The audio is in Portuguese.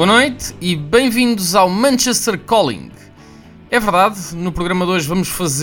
Boa noite e bem-vindos ao Manchester Calling. É verdade, no programa de hoje vamos fazer